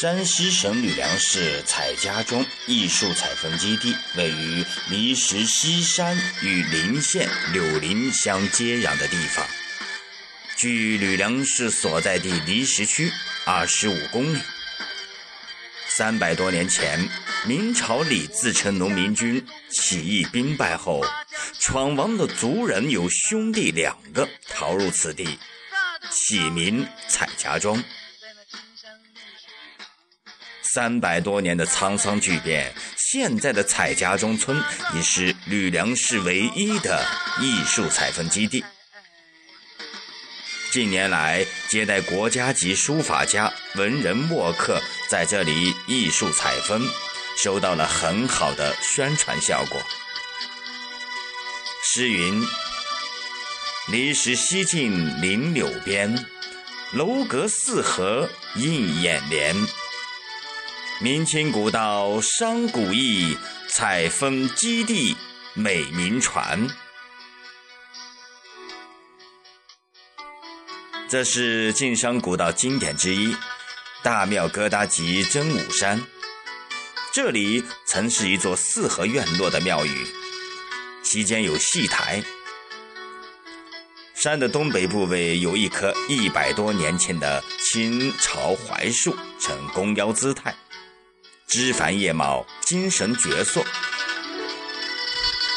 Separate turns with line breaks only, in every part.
山西省吕梁市采家庄艺术采风基地位于离石西山与临县柳林相接壤的地方，距吕梁市所在地离石区二十五公里。三百多年前，明朝李自成农民军起义兵败后，闯王的族人有兄弟两个逃入此地，起名采家庄。三百多年的沧桑巨变，现在的采家庄村已是吕梁市唯一的艺术采风基地。近年来，接待国家级书法家、文人墨客在这里艺术采风，收到了很好的宣传效果。诗云：“离石西径临柳边，楼阁四合映眼帘。”明清古道商古意，采风基地美名传。这是晋商古道经典之一，大庙疙瘩集真武山。这里曾是一座四合院落的庙宇，其间有戏台。山的东北部位有一棵一百多年前的清朝槐树，呈弓腰姿态。枝繁叶茂，精神矍铄，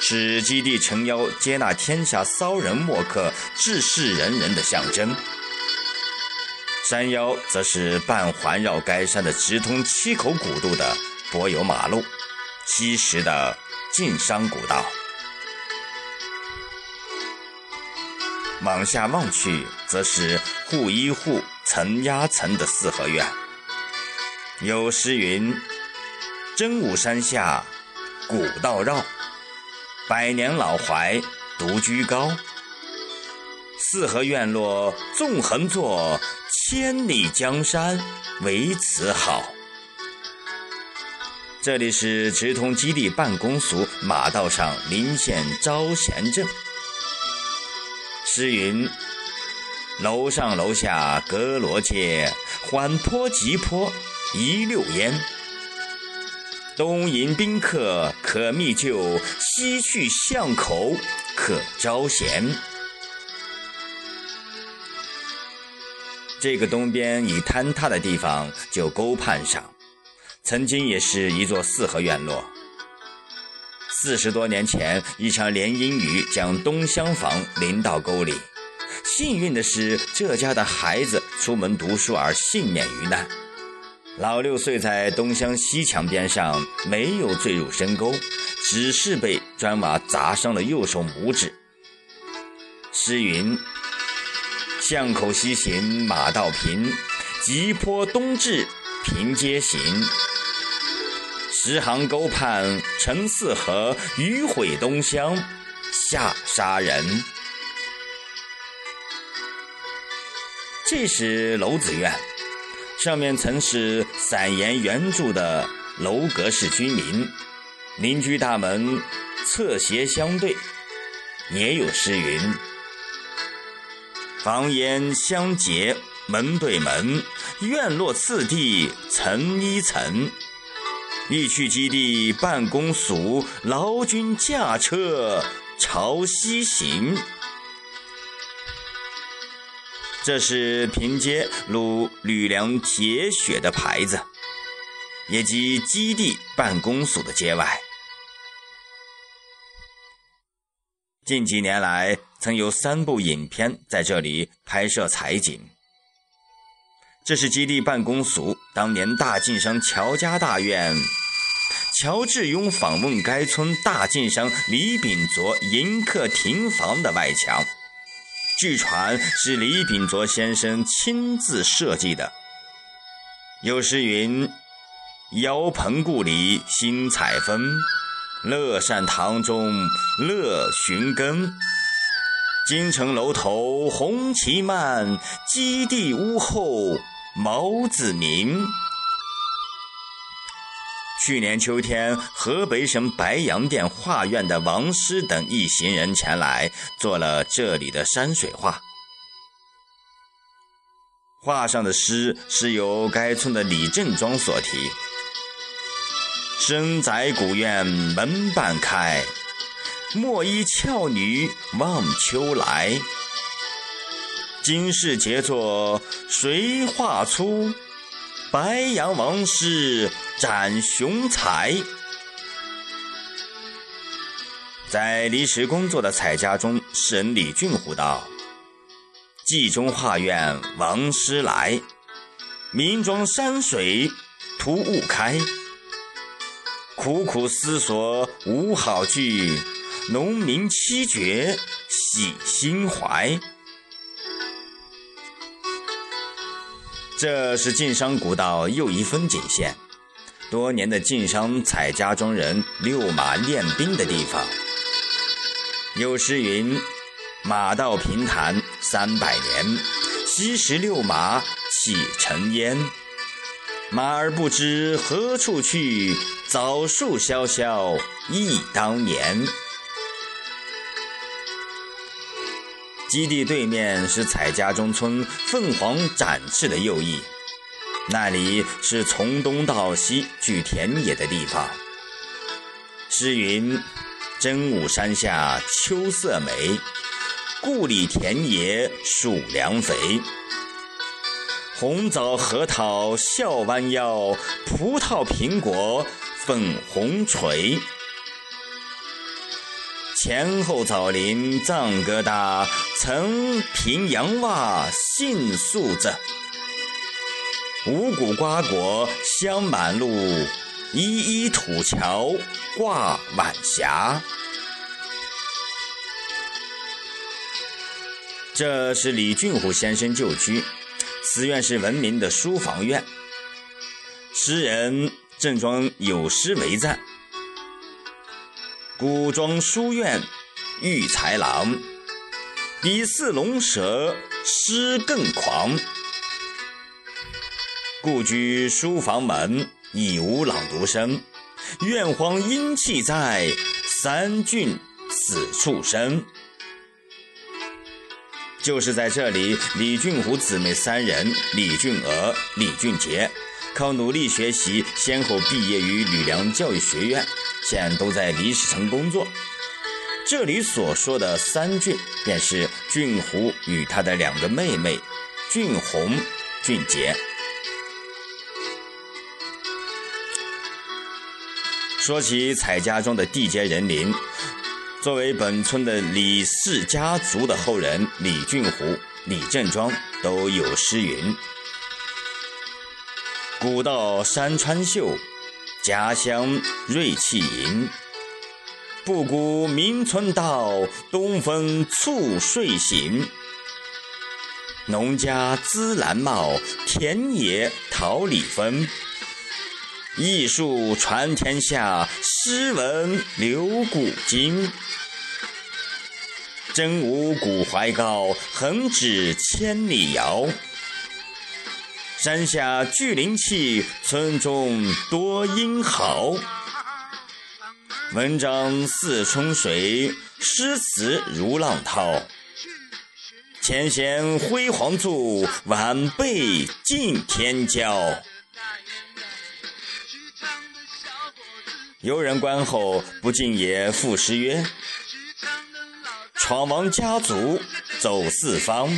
是基地诚邀接纳天下骚人墨客、志士仁人的象征。山腰则是半环绕该山的直通七口古渡的柏油马路，西石的晋商古道。往下望去，则是户一户层压层的四合院。有诗云。真武山下，古道绕，百年老槐独居高。四合院落纵横坐，千里江山唯此好。这里是直通基地办公所马道上临县招贤镇。诗云：楼上楼下阁罗街，缓坡急坡一溜烟。东迎宾客可觅旧，西去巷口可招贤。这个东边已坍塌的地方就沟畔上，曾经也是一座四合院落。四十多年前，一场连阴雨将东厢房淋到沟里，幸运的是，这家的孩子出门读书而幸免于难。老六睡在东厢西墙边上，没有坠入深沟，只是被砖瓦砸伤了右手拇指。诗云：“巷口西行马道平，急坡东至平街行。十行沟畔成四合，迂毁东厢下杀人。”这是楼子院。上面曾是散言原住的楼阁式居民，邻居大门侧斜相对，也有诗云：“房檐相结门对门，院落次第层一层。欲去基地办公署，劳军驾车朝西行。”这是平街路吕梁铁血的牌子，也即基地办公所的街外。近几年来，曾有三部影片在这里拍摄采景。这是基地办公所当年大晋商乔家大院，乔致庸访问该村大晋商李秉卓迎客亭房的外墙。据传是李秉卓先生亲自设计的。有诗云：“遥朋故里新采风，乐善堂中乐寻根。京城楼头红旗漫，基地屋后毛子鸣。”去年秋天，河北省白洋淀画院的王师等一行人前来，做了这里的山水画。画上的诗是由该村的李正庄所题：“深宅古院门半开，莫依俏女望秋来。今世杰作谁画出？白杨王师展雄才。”在离石工作的彩家中，诗人李俊虎道。冀中画院王师来，名庄山水图雾开。苦苦思索无好句，农民七绝喜心怀。这是晋商古道又一风景线，多年的晋商采家庄人遛马练兵的地方。有诗云。马到平潭三百年，昔时遛马启尘烟。马儿不知何处去，枣树萧萧忆当年。基地对面是彩家中村凤凰展翅的右翼，那里是从东到西聚田野的地方。诗云：真武山下秋色美。故里田野属良肥，红枣核桃笑弯腰，葡萄苹果粉红垂。前后枣林藏疙瘩，层平杨洼杏树子。五谷瓜果香满路，一一土桥挂晚霞。这是李俊虎先生旧居，此院是闻名的书房院。诗人郑庄有诗为赞：“古庄书院育才郎，比似龙蛇诗更狂。故居书房门，已无朗读声。院荒阴气在，三郡此处生。”就是在这里，李俊虎姊妹三人李俊娥、李俊杰，靠努力学习，先后毕业于吕梁教育学院，现都在李氏城工作。这里所说的三俊，便是俊虎与他的两个妹妹俊红、俊杰。说起彩家庄的地接人林。作为本村的李氏家族的后人，李俊虎、李正庄都有诗云：“古道山川秀，家乡瑞气盈。不古名村道，东风促睡醒。农家资兰茂，田野桃李芬。艺术传天下，诗文留古今。”真武古怀高，横指千里遥。山下聚灵气，村中多英豪。文章似春水，诗词如浪涛。前贤辉煌著，晚辈尽天骄。游人观后，不禁也赋诗曰。闯王家族走四方，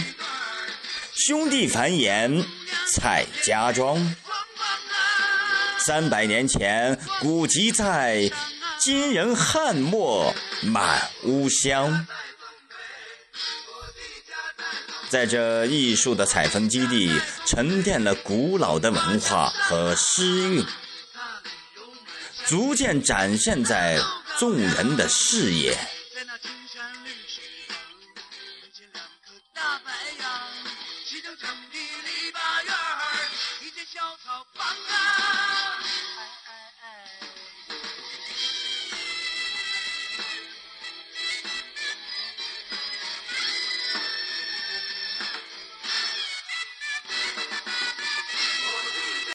兄弟繁衍蔡家庄。三百年前古籍在，今人汉墨满屋香。在这艺术的采风基地，沉淀了古老的文化和诗韵，逐渐展现在众人的视野。
成的篱笆院儿，